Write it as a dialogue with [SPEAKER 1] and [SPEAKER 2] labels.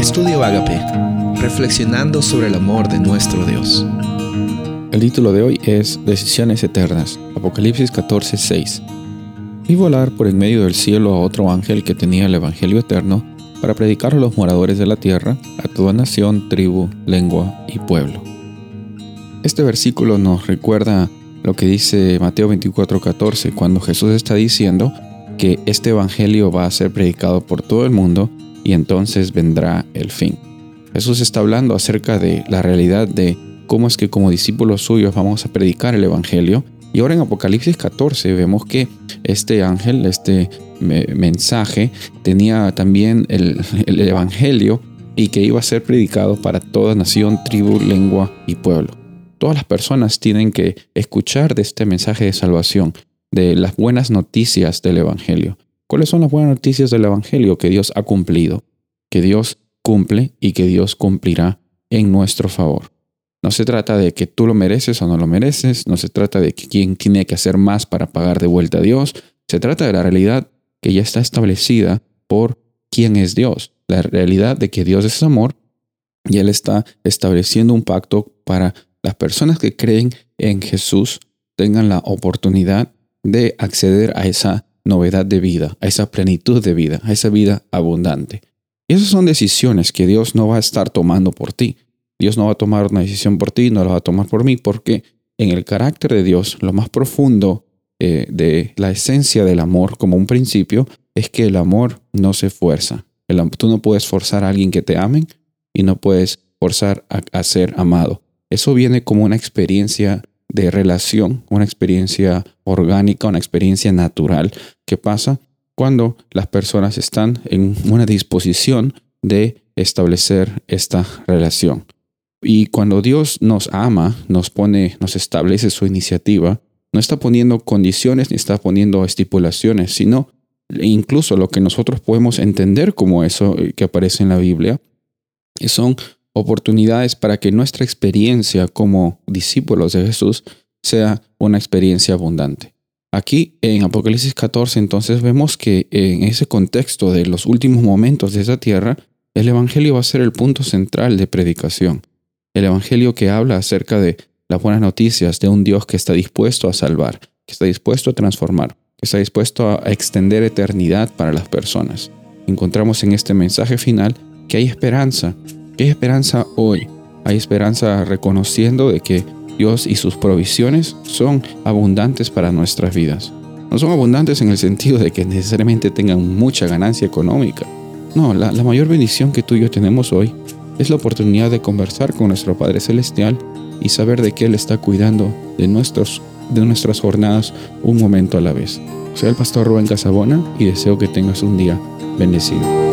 [SPEAKER 1] Estudio Agape, reflexionando sobre el amor de nuestro Dios.
[SPEAKER 2] El título de hoy es Decisiones Eternas, Apocalipsis 14, 6. Vi volar por en medio del cielo a otro ángel que tenía el Evangelio eterno para predicar a los moradores de la tierra, a toda nación, tribu, lengua y pueblo. Este versículo nos recuerda lo que dice Mateo 24, 14, cuando Jesús está diciendo que este Evangelio va a ser predicado por todo el mundo y entonces vendrá el fin. Jesús está hablando acerca de la realidad de cómo es que como discípulos suyos vamos a predicar el Evangelio. Y ahora en Apocalipsis 14 vemos que este ángel, este mensaje, tenía también el, el Evangelio y que iba a ser predicado para toda nación, tribu, lengua y pueblo. Todas las personas tienen que escuchar de este mensaje de salvación, de las buenas noticias del Evangelio. ¿Cuáles son las buenas noticias del Evangelio? Que Dios ha cumplido, que Dios cumple y que Dios cumplirá en nuestro favor. No se trata de que tú lo mereces o no lo mereces, no se trata de que quién tiene que hacer más para pagar de vuelta a Dios, se trata de la realidad que ya está establecida por quién es Dios, la realidad de que Dios es amor y Él está estableciendo un pacto para las personas que creen en Jesús tengan la oportunidad de acceder a esa novedad de vida, a esa plenitud de vida, a esa vida abundante. Y esas son decisiones que Dios no va a estar tomando por ti. Dios no va a tomar una decisión por ti, no la va a tomar por mí, porque en el carácter de Dios, lo más profundo eh, de la esencia del amor como un principio, es que el amor no se fuerza. tú no puedes forzar a alguien que te amen y no puedes forzar a ser amado. Eso viene como una experiencia de relación, una experiencia orgánica, una experiencia natural que pasa cuando las personas están en una disposición de establecer esta relación. Y cuando Dios nos ama, nos pone, nos establece su iniciativa, no está poniendo condiciones ni está poniendo estipulaciones, sino incluso lo que nosotros podemos entender como eso que aparece en la Biblia, son oportunidades para que nuestra experiencia como discípulos de Jesús sea una experiencia abundante. Aquí en Apocalipsis 14 entonces vemos que en ese contexto de los últimos momentos de esa tierra, el Evangelio va a ser el punto central de predicación. El Evangelio que habla acerca de las buenas noticias de un Dios que está dispuesto a salvar, que está dispuesto a transformar, que está dispuesto a extender eternidad para las personas. Encontramos en este mensaje final que hay esperanza, que hay esperanza hoy, hay esperanza reconociendo de que Dios y sus provisiones son abundantes para nuestras vidas. No son abundantes en el sentido de que necesariamente tengan mucha ganancia económica. No, la, mayor bendición que tú y yo tenemos hoy es la oportunidad de conversar con nuestro Padre Celestial y saber de que Él está cuidando de, nuestros, de nuestras jornadas un momento a la vez. Soy el pastor Rubén Casabona y deseo que tengas un día bendecido.